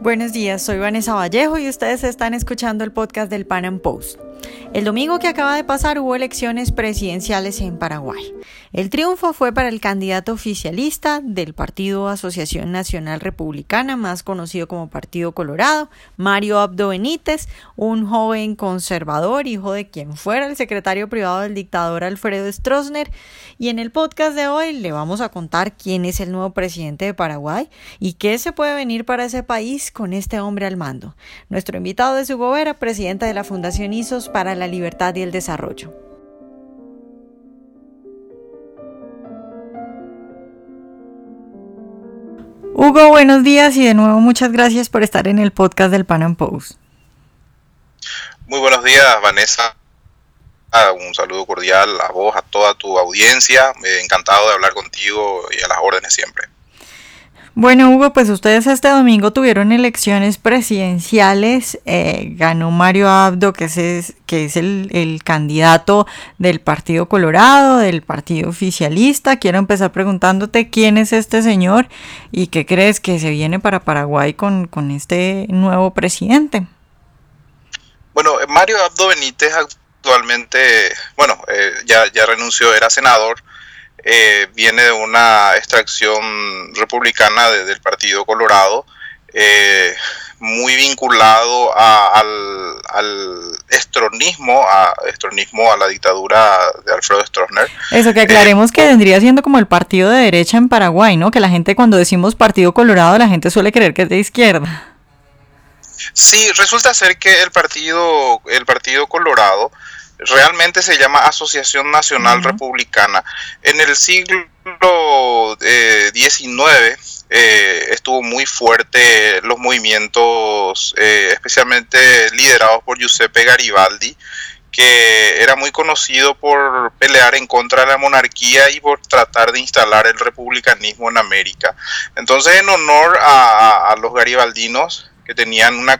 Buenos días, soy Vanessa Vallejo y ustedes están escuchando el podcast del Pan Am Post. El domingo que acaba de pasar hubo elecciones presidenciales en Paraguay. El triunfo fue para el candidato oficialista del Partido Asociación Nacional Republicana, más conocido como Partido Colorado, Mario Abdo Benítez, un joven conservador, hijo de quien fuera el secretario privado del dictador Alfredo Stroessner. Y en el podcast de hoy le vamos a contar quién es el nuevo presidente de Paraguay y qué se puede venir para ese país con este hombre al mando. Nuestro invitado es Hugo Vera, presidente de la Fundación ISOS para la Libertad y el Desarrollo. Hugo, buenos días y de nuevo muchas gracias por estar en el podcast del Pan Am Post. Muy buenos días, Vanessa. Ah, un saludo cordial a vos, a toda tu audiencia. Encantado de hablar contigo y a las órdenes siempre. Bueno, Hugo, pues ustedes este domingo tuvieron elecciones presidenciales. Eh, ganó Mario Abdo, que es, el, candidato del Partido Colorado, del Partido Oficialista. Quiero empezar preguntándote quién es este señor y qué crees que se viene para Paraguay con, este nuevo presidente. Bueno, Mario Abdo Benítez actualmente, bueno, eh, ya, ya renunció, era senador eh, viene de una extracción republicana del Partido Colorado, eh, muy vinculado al, estronismo, a estronismo, a la dictadura de Alfredo Stroessner. Eso que aclaremos que eh, vendría siendo como el partido de derecha en Paraguay, ¿no? Que la gente cuando decimos Partido Colorado, la gente suele creer que es de izquierda. Sí, resulta ser que el partido, el partido Colorado realmente se llama Asociación Nacional Republicana. En el siglo XIX eh, eh, estuvo muy fuerte los movimientos, eh, especialmente liderados por Giuseppe Garibaldi, que era muy conocido por pelear en contra de la monarquía y por tratar de instalar el republicanismo en América. Entonces, en honor a, los garibaldinos, que tenían una,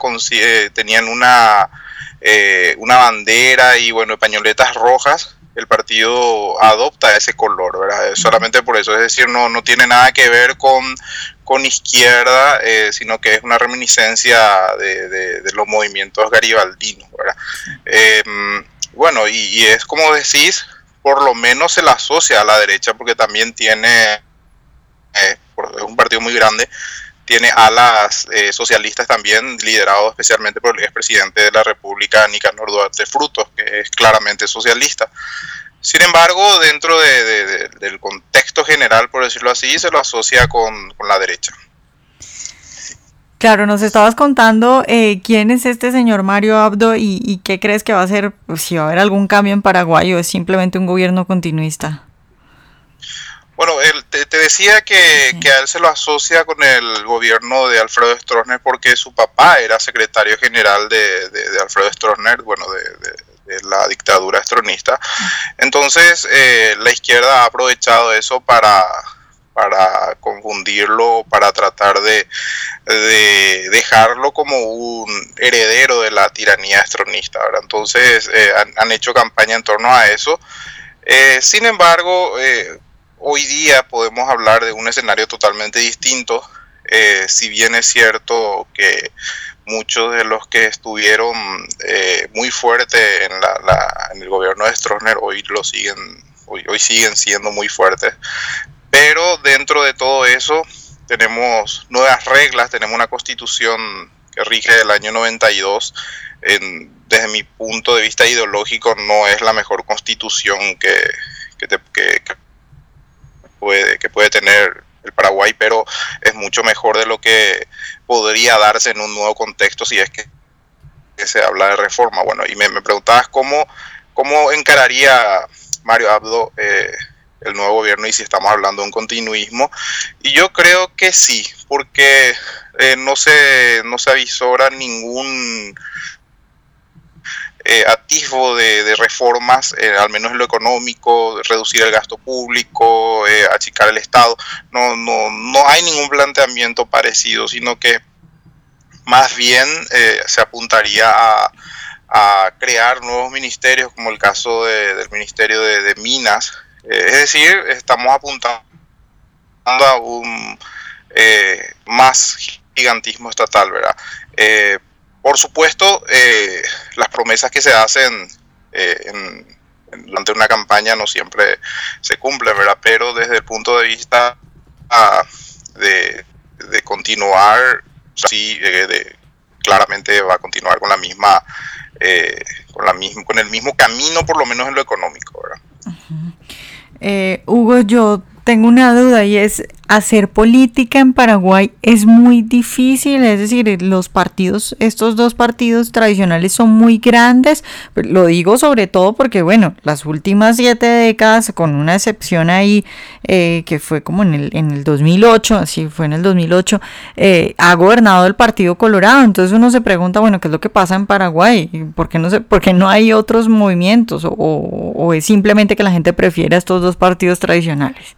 tenían una eh, una bandera y bueno, pañoletas rojas, el partido adopta ese color, ¿verdad? Solamente por eso, es decir, no, no tiene nada que ver con, con izquierda, eh, sino que es una reminiscencia de, los movimientos garibaldinos. Em, bueno, y, es como decís, por lo menos se la asocia a la derecha, porque también tiene, eh, es un partido muy grande, tiene alas eh, socialistas también, liderado especialmente por el expresidente de la República, Nicanor Duarte Frutos, que es claramente socialista. Sin embargo, dentro del contexto general, por decirlo así, se lo asocia con, la derecha. Claro, nos estabas contando eh, quién es este señor Mario Abdo y, qué crees que va a ser, pues, si va a haber algún cambio en Paraguay o es simplemente un gobierno continuista. Bueno, él, te, decía que, a él se lo asocia con el gobierno de Alfredo Stroessner porque su papá era secretario general de, Alfredo Stroessner, bueno, de, la dictadura estronista. Entonces, eh, la izquierda ha aprovechado eso para, para confundirlo, para tratar de, dejarlo como un heredero de la tiranía estronista. Entonces, eh, han, hecho campaña en torno a eso. Eh, sin embargo, hoy día podemos hablar de un escenario totalmente distinto, eh, si bien es cierto que muchos de los que estuvieron eh, muy fuertes en, en, el gobierno de Stroessner hoy lo siguen hoy, siguen siendo muy fuertes. Pero dentro de todo eso tenemos nuevas reglas tenemos una constitución que rige del año 92 desde mi punto de vista ideológico no es la mejor constitución que, que que puede tener el Paraguay, pero es mucho mejor de lo que podría darse en un nuevo contexto si es que, se habla de reforma. Bueno, y me, preguntabas cómo, cómo encararía Mario Abdo eh, el nuevo gobierno y si estamos hablando de un continuismo. Y yo creo que sí, porque eh, no, se, no se avisora ningún eh, atisbo de, reformas, eh, al menos en lo económico, reducir el gasto público, eh, achicar el Estado. No, no, no hay ningún planteamiento parecido, sino que más bien eh, se apuntaría a, crear nuevos ministerios, como el caso del Ministerio de, Minas. es decir, estamos apuntando a un más gigantismo estatal, ¿verdad? Eh, por supuesto, eh, las promesas que se hacen durante una campaña no siempre se cumplen, ¿verdad? Pero desde el punto de vista ah, de, continuar, sí, de, claramente va a continuar con la misma, con la misma, con el mismo camino, por lo menos en lo económico, ¿verdad? Hugo, yo tengo una duda y es, hacer política en Paraguay es muy difícil, es decir, los partidos, estos dos partidos tradicionales son muy grandes, lo digo sobre todo porque, bueno, las últimas siete décadas, con una excepción ahí, eh, que fue como en el, en el 2008, así fue en el 2008, eh, ha gobernado el Partido Colorado, entonces uno se pregunta, bueno, ¿qué es lo que pasa en Paraguay? ¿Por qué no, se, por qué no hay otros movimientos? O, ¿O es simplemente que la gente prefiere a estos dos partidos tradicionales?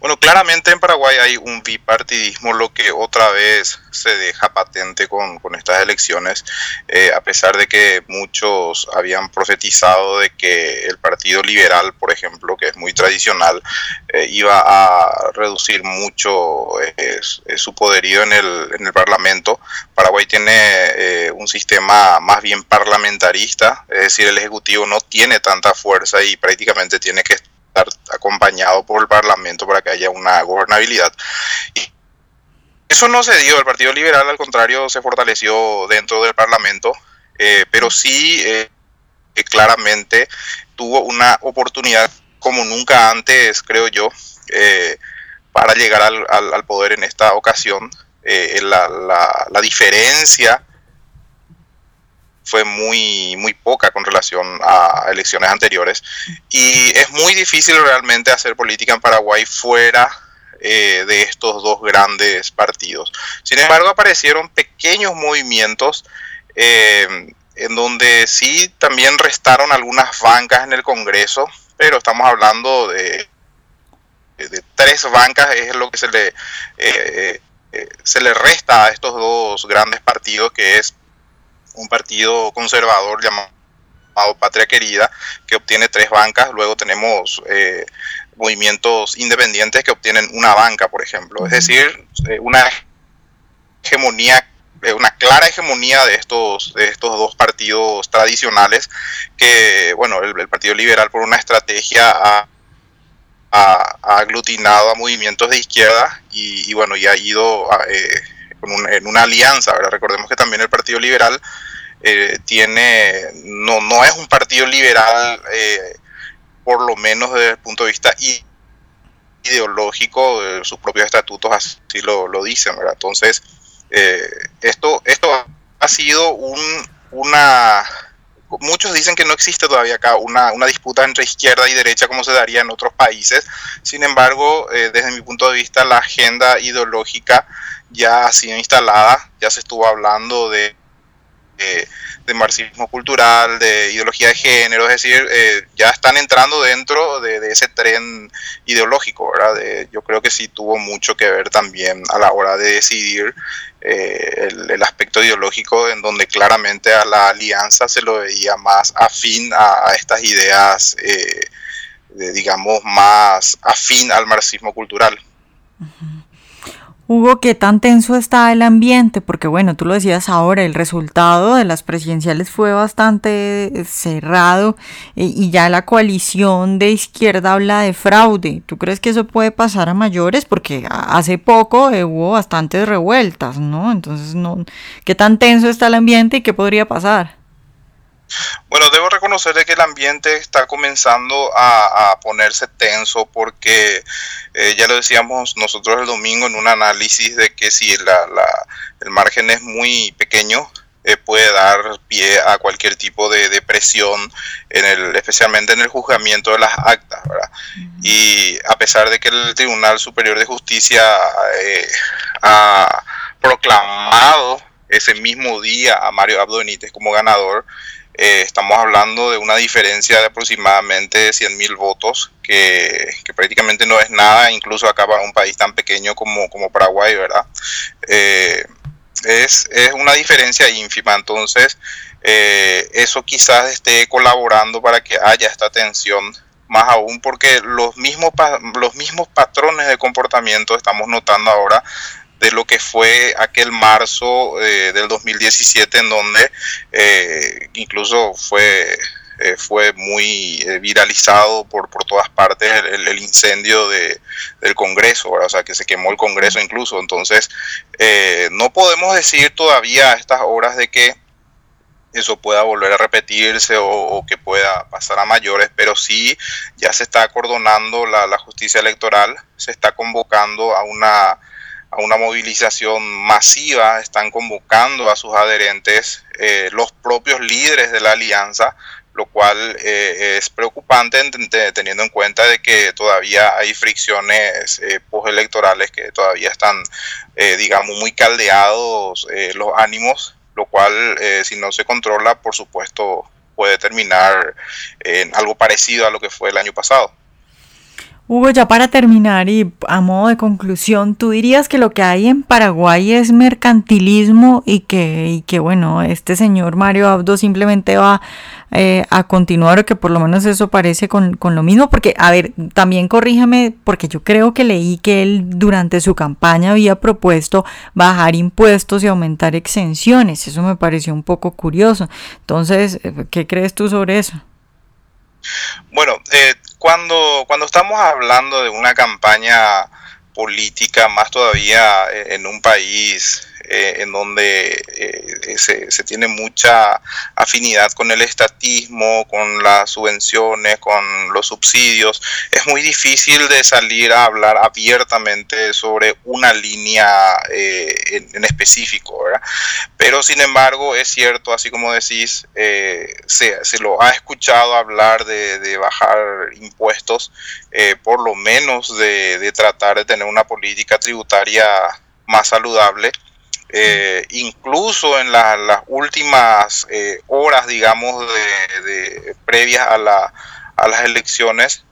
Bueno, claramente en Paraguay hay un bipartidismo, lo que otra vez se deja patente con, estas elecciones, eh, a pesar de que muchos habían profetizado de que el Partido Liberal, por ejemplo, que es muy tradicional, eh, iba a reducir mucho eh, su poderío en el, en el Parlamento. Paraguay tiene un sistema más bien parlamentarista, es decir, el Ejecutivo no tiene tanta fuerza y prácticamente tiene que estar acompañado por el Parlamento para que haya una gobernabilidad. Y eso no se dio, el Partido Liberal al contrario se fortaleció dentro del Parlamento, eh, pero sí eh, claramente tuvo una oportunidad como nunca antes, creo yo, eh, para llegar al, al, poder en esta ocasión. La, la diferencia fue muy, muy poca con relación a elecciones anteriores. Y es muy difícil realmente hacer política en Paraguay fuera eh, de estos dos grandes partidos. Sin embargo, aparecieron pequeños movimientos eh, en donde sí también restaron algunas bancas en el Congreso, pero estamos hablando de, tres bancas, es lo que se le, eh, se le resta a estos dos grandes partidos, que es un partido conservador llamado Patria Querida, que obtiene tres bancas. Luego tenemos eh, movimientos independientes que obtienen una banca, por ejemplo. Es decir, eh, una hegemonía eh, una clara hegemonía de estos, de estos dos partidos tradicionales que, bueno, el, Partido Liberal por una estrategia ha, aglutinado a movimientos de izquierda y, bueno, y ha ido en una alianza, Recordemos que también el Partido Liberal eh, tiene, no, no es un partido liberal, eh, por lo menos desde el punto de vista ideológico, sus propios estatutos así lo, lo dicen, ¿verdad? Entonces, eh, esto, esto ha sido un, una... Muchos dicen que no existe todavía acá una, una disputa entre izquierda y derecha como se daría en otros países. Sin embargo, desde mi punto de vista, la agenda ideológica ya ha sido instalada, ya se estuvo hablando de, de, marxismo cultural, de ideología de género, es decir, eh, ya están entrando dentro de, ese tren ideológico, ¿verdad? yo creo que sí tuvo mucho que ver también a la hora de decidir eh, el, aspecto ideológico en donde claramente a la alianza se lo veía más afín a, estas ideas, eh, digamos, más afín al marxismo cultural. Hugo, ¿qué tan tenso está el ambiente? Porque bueno, tú lo decías ahora, el resultado de las presidenciales fue bastante cerrado eh, y ya la coalición de izquierda habla de fraude. ¿Tú crees que eso puede pasar a mayores? Porque hace poco eh, hubo bastantes revueltas, ¿no? Entonces, no, ¿qué tan tenso está el ambiente y qué podría pasar? Bueno, debo reconocer que el ambiente está comenzando a, ponerse tenso porque eh, ya lo decíamos nosotros el domingo en un análisis de que si la, el margen es muy pequeño, eh, puede dar pie a cualquier tipo de, presión, en el, especialmente en el juzgamiento de las actas. ¿verdad? Y a pesar de que el Tribunal Superior de Justicia eh, ha proclamado ese mismo día a Mario Abdo Benítez como ganador, eh, estamos hablando de una diferencia de aproximadamente 100.000 votos, que, prácticamente no es nada, incluso acá para un país tan pequeño como, Paraguay, ¿verdad? Eh, es, es, una diferencia ínfima, entonces eh, eso quizás esté colaborando para que haya esta tensión, más aún porque los mismos, los mismos patrones de comportamiento estamos notando ahora de lo que fue aquel marzo eh, del 2017 en donde eh, incluso fue eh, fue muy viralizado por, por todas partes el, incendio de, del Congreso, o sea, que se quemó el Congreso incluso. Entonces, no podemos decir todavía a estas horas de que eso pueda volver a repetirse o, que pueda pasar a mayores, pero sí ya se está acordonando la, la justicia electoral, se está convocando a una, a una movilización masiva, están convocando a sus adherentes eh, los propios líderes de la alianza, lo cual eh, es preocupante teniendo en cuenta de que todavía hay fricciones eh, postelectorales que todavía están, digamos, muy caldeados los ánimos lo cual eh, si no se controla, por supuesto, puede terminar en algo parecido a lo que fue el año pasado. Hugo, ya para terminar y a modo de conclusión, ¿tú dirías que lo que hay en Paraguay es mercantilismo y que, y que bueno, este señor Mario Abdo simplemente va eh, a continuar o que por lo menos eso parece con, lo mismo? Porque, a ver, también corríjame, porque yo creo que leí que él durante su campaña había propuesto bajar impuestos y aumentar exenciones. Eso me pareció un poco curioso. Entonces, ¿qué crees tú sobre eso? Bueno, eh, cuando, cuando estamos hablando de una campaña política, más todavía eh, en un país eh, en donde eh, se, tiene mucha afinidad con el estatismo, con las subvenciones, con los subsidios. Es muy difícil de salir a hablar abiertamente sobre una línea eh, en, específico, ¿verdad? Pero sin embargo es cierto, así como decís, se, se, lo ha escuchado hablar de, de bajar impuestos, por lo menos de, de tratar de tener una política tributaria más saludable eh, incluso en las últimas eh, horas, digamos, de, previas a, la, a las elecciones,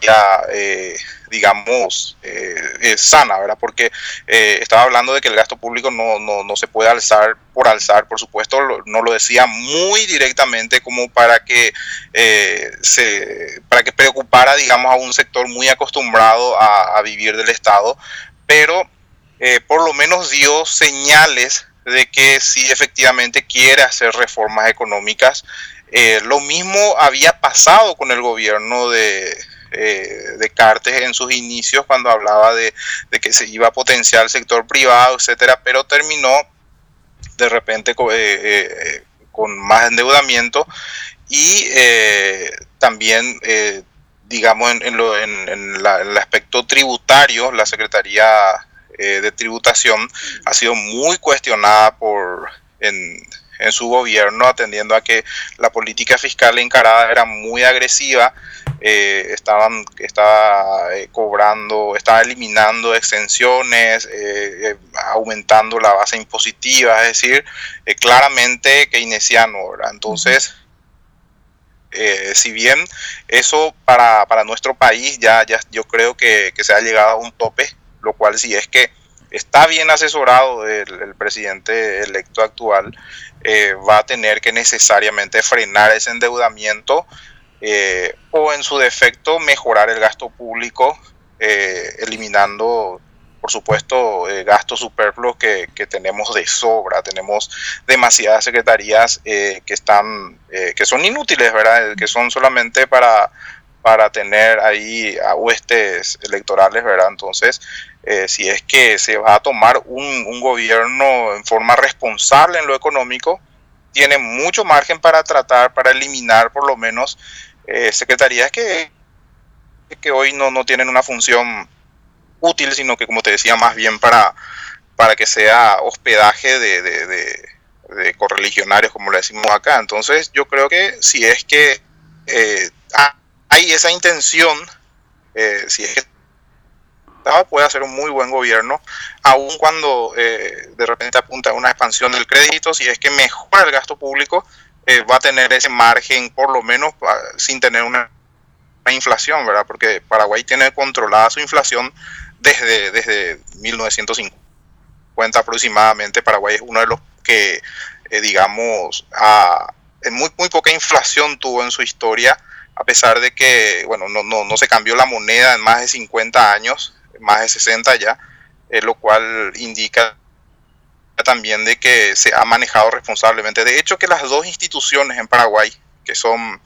ya, eh, digamos, eh, sana, ¿verdad? Porque eh, estaba hablando de que el gasto público no, no, no, se puede alzar por alzar, por supuesto, no lo decía muy directamente como para que se, para que preocupara, digamos, a un sector muy acostumbrado a, vivir del Estado, pero por lo menos dio señales de que sí efectivamente quiere hacer reformas económicas. lo mismo había pasado con el gobierno de, eh, de Cartes en sus inicios cuando hablaba de, que se iba a potenciar el sector privado, etcétera, pero terminó de repente con, eh, eh, más endeudamiento y también digamos en, el aspecto tributario la Secretaría de Tributación ha sido muy cuestionada por en, en su gobierno, atendiendo a que la política fiscal encarada era muy agresiva eh, estaban estaba eh, cobrando, estaba eliminando exenciones, eh, aumentando la base impositiva, es decir, claramente keynesiano, ¿verdad? Entonces, si bien eso para, para, nuestro país ya, ya yo creo que, que, se ha llegado a un tope, lo cual si es que está bien asesorado el, el presidente electo actual, va a tener que necesariamente frenar ese endeudamiento eh, o en su defecto mejorar el gasto público, eh, eliminando, por supuesto, eh, gastos superfluos que, tenemos de sobra. Tenemos demasiadas secretarías que están, que son inútiles, ¿verdad? Que son solamente para para tener ahí a huestes electorales, ¿verdad? Entonces, si es que se va a tomar un, un, gobierno en forma responsable en lo económico, tiene mucho margen para tratar, para eliminar por lo menos eh, secretarías que, que hoy no, no tienen una función útil, sino que, como te decía, más bien para, para que sea hospedaje de, de, correligionarios, como le decimos acá. Entonces, yo creo que si es que eh, hay esa intención, eh, si es que puede hacer un muy buen gobierno, aun cuando de repente apunta a una expansión del crédito, si es que mejora el gasto público, eh, va a tener ese margen, por lo menos sin tener una, inflación, ¿verdad? Porque Paraguay tiene controlada su inflación desde, desde 1950 aproximadamente. Paraguay es uno de los que, eh, digamos, en muy, muy poca inflación tuvo en su historia. a pesar de que, bueno, no, no, no se cambió la moneda en más de 50 años, más de 60 ya, eh, lo cual indica también de que se ha manejado responsablemente. De hecho, que las dos instituciones en Paraguay, que son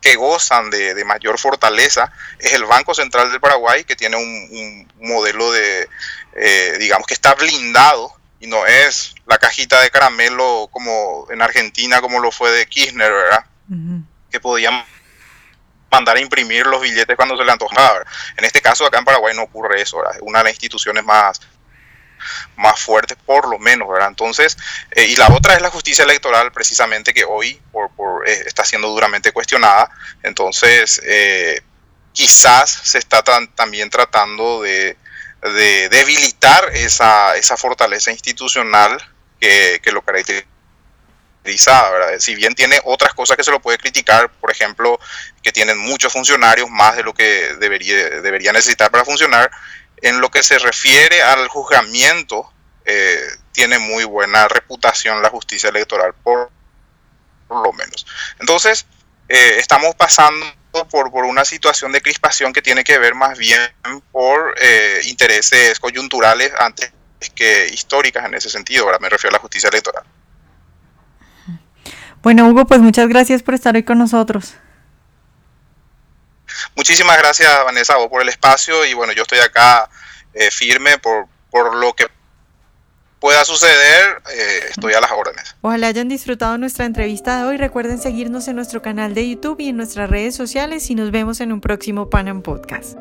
que gozan de, mayor fortaleza, es el Banco Central del Paraguay, que tiene un, modelo de, eh, digamos que está blindado y no es la cajita de caramelo como en Argentina, como lo fue de Kirchner, ¿verdad? Que podían mandar a imprimir los billetes cuando se le antojaba. En este caso, acá en Paraguay no ocurre eso, ¿verdad? Una de las instituciones más, más fuertes, por lo menos. Entonces, eh, y la otra es la justicia electoral, precisamente, que hoy por, eh, está siendo duramente cuestionada. Entonces, eh, quizás se está también tratando de, de debilitar esa, esa fortaleza institucional que lo caracteriza si bien tiene otras cosas que se lo puede criticar, por ejemplo, que tienen muchos funcionarios, más de lo que debería, necesitar para funcionar, en lo que se refiere al juzgamiento, eh, tiene muy buena reputación la justicia electoral, por, lo menos. Entonces, eh, estamos pasando por, por, una situación de crispación que tiene que ver más bien por eh, intereses coyunturales antes que históricas en ese sentido, me refiero a la justicia electoral. Bueno, Hugo, pues muchas gracias por estar hoy con nosotros. Muchísimas gracias, Vanessa, vos por el espacio y bueno, yo estoy acá eh, firme por, por lo que pueda suceder, eh, estoy a las órdenes. Ojalá hayan disfrutado nuestra entrevista de hoy. Recuerden seguirnos en nuestro canal de YouTube y en nuestras redes sociales y nos vemos en un próximo Panam Podcast.